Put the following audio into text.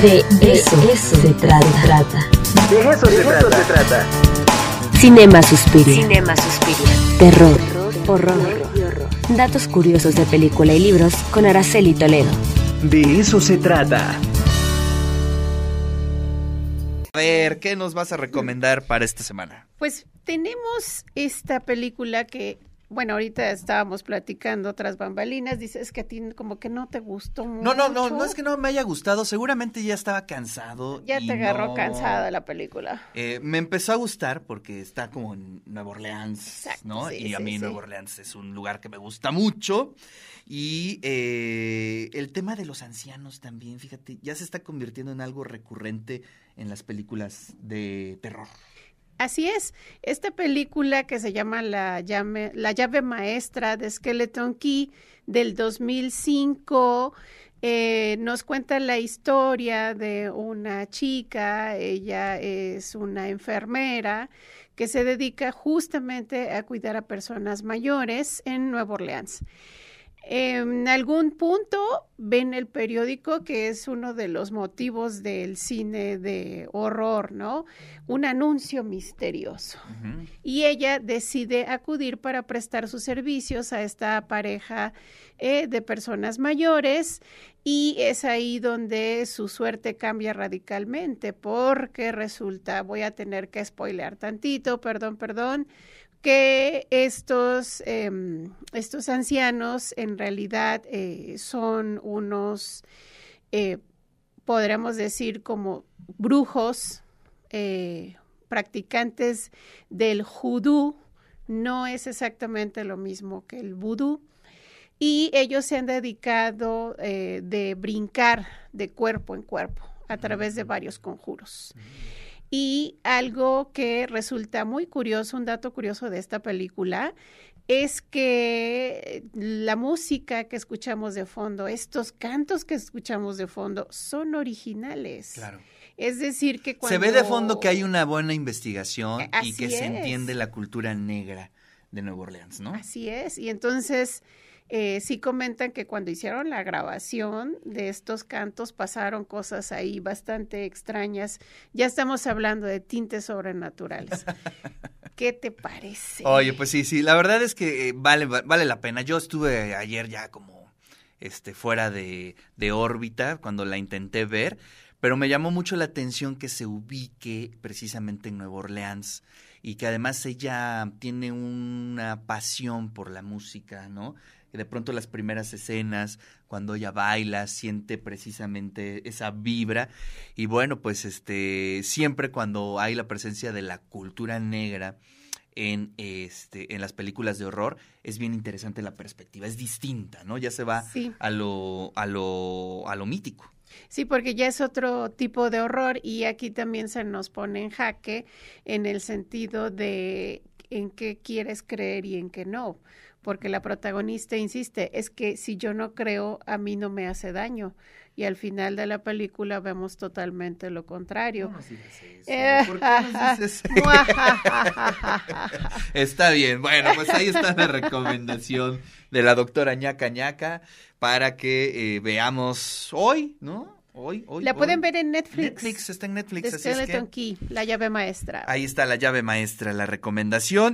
De eso, se trata. De eso, se, trata. Cinema Suspiria. Cinema Suspiria. Terror, horror, Datos curiosos de película y libros con Araceli Toledo. De eso se trata. A ver, ¿qué nos vas a recomendar para esta semana? Pues tenemos esta película que, bueno, ahorita estábamos platicando otras bambalinas, dices que a ti como que no te gustó mucho. No, no, no, no es que no me haya gustado, seguramente ya estaba cansado. Ya te agarró no- cansada la película. Eh, me empezó a gustar porque está como en Nueva Orleans, Exacto, ¿no? sí, y a mí sí. Nueva Orleans es un lugar que me gusta mucho. Y eh, el tema de los ancianos también, fíjate, ya se está convirtiendo en algo recurrente en las películas de terror. Así es, esta película que se llama La llave, la llave maestra de Skeleton Key del 2005 eh, nos cuenta la historia de una chica, ella es una enfermera que se dedica justamente a cuidar a personas mayores en Nueva Orleans. En algún punto ven el periódico, que es uno de los motivos del cine de horror, ¿no? Un anuncio misterioso. Y ella decide acudir para prestar sus servicios a esta pareja eh, de personas mayores y es ahí donde su suerte cambia radicalmente porque resulta, voy a tener que spoilear tantito, perdón, perdón, que estos, em, estos ancianos en realidad eh, son unos, eh, podríamos decir, como brujos, eh, practicantes del judú, no es exactamente lo mismo que el vudú. Y ellos se han dedicado de brincar de cuerpo en cuerpo a través de varios conjuros. Y algo que resulta muy curioso, un dato curioso de esta película, es que la música que escuchamos de fondo, estos cantos que escuchamos de fondo, son originales. Claro. Es decir, que cuando... Se ve de fondo que hay una buena investigación Eh, y que se entiende la cultura negra de Nueva Orleans, ¿no? Así es. Y entonces eh, sí comentan que cuando hicieron la grabación de estos cantos pasaron cosas ahí bastante extrañas. Ya estamos hablando de tintes sobrenaturales. ¿Qué te parece? Oye, pues sí, sí, la verdad es que eh, vale, va- vale la pena. Yo estuve ayer ya como este fuera de, de órbita cuando la intenté ver, pero me llamó mucho la atención que se ubique precisamente en Nueva Orleans y que además ella tiene una pasión por la música, ¿no? Que de pronto las primeras escenas, cuando ella baila, siente precisamente esa vibra. Y bueno, pues este, siempre cuando hay la presencia de la cultura negra en este, en las películas de horror, es bien interesante la perspectiva, es distinta, ¿no? Ya se va Sí. a lo, a lo, a lo mítico. Sí, porque ya es otro tipo de horror y aquí también se nos pone en jaque en el sentido de en qué quieres creer y en qué no, porque la protagonista insiste, es que si yo no creo, a mí no me hace daño. Y al final de la película vemos totalmente lo contrario. Eh, ¿Por qué nos dices eso? Está bien, bueno, pues ahí está la recomendación de la doctora ñaca ñaca para que eh, veamos hoy, ¿no? Hoy, hoy. La pueden hoy. ver en Netflix. Netflix está en Netflix, The así es que Skeleton Key, la llave maestra. ahí está la llave maestra, la recomendación.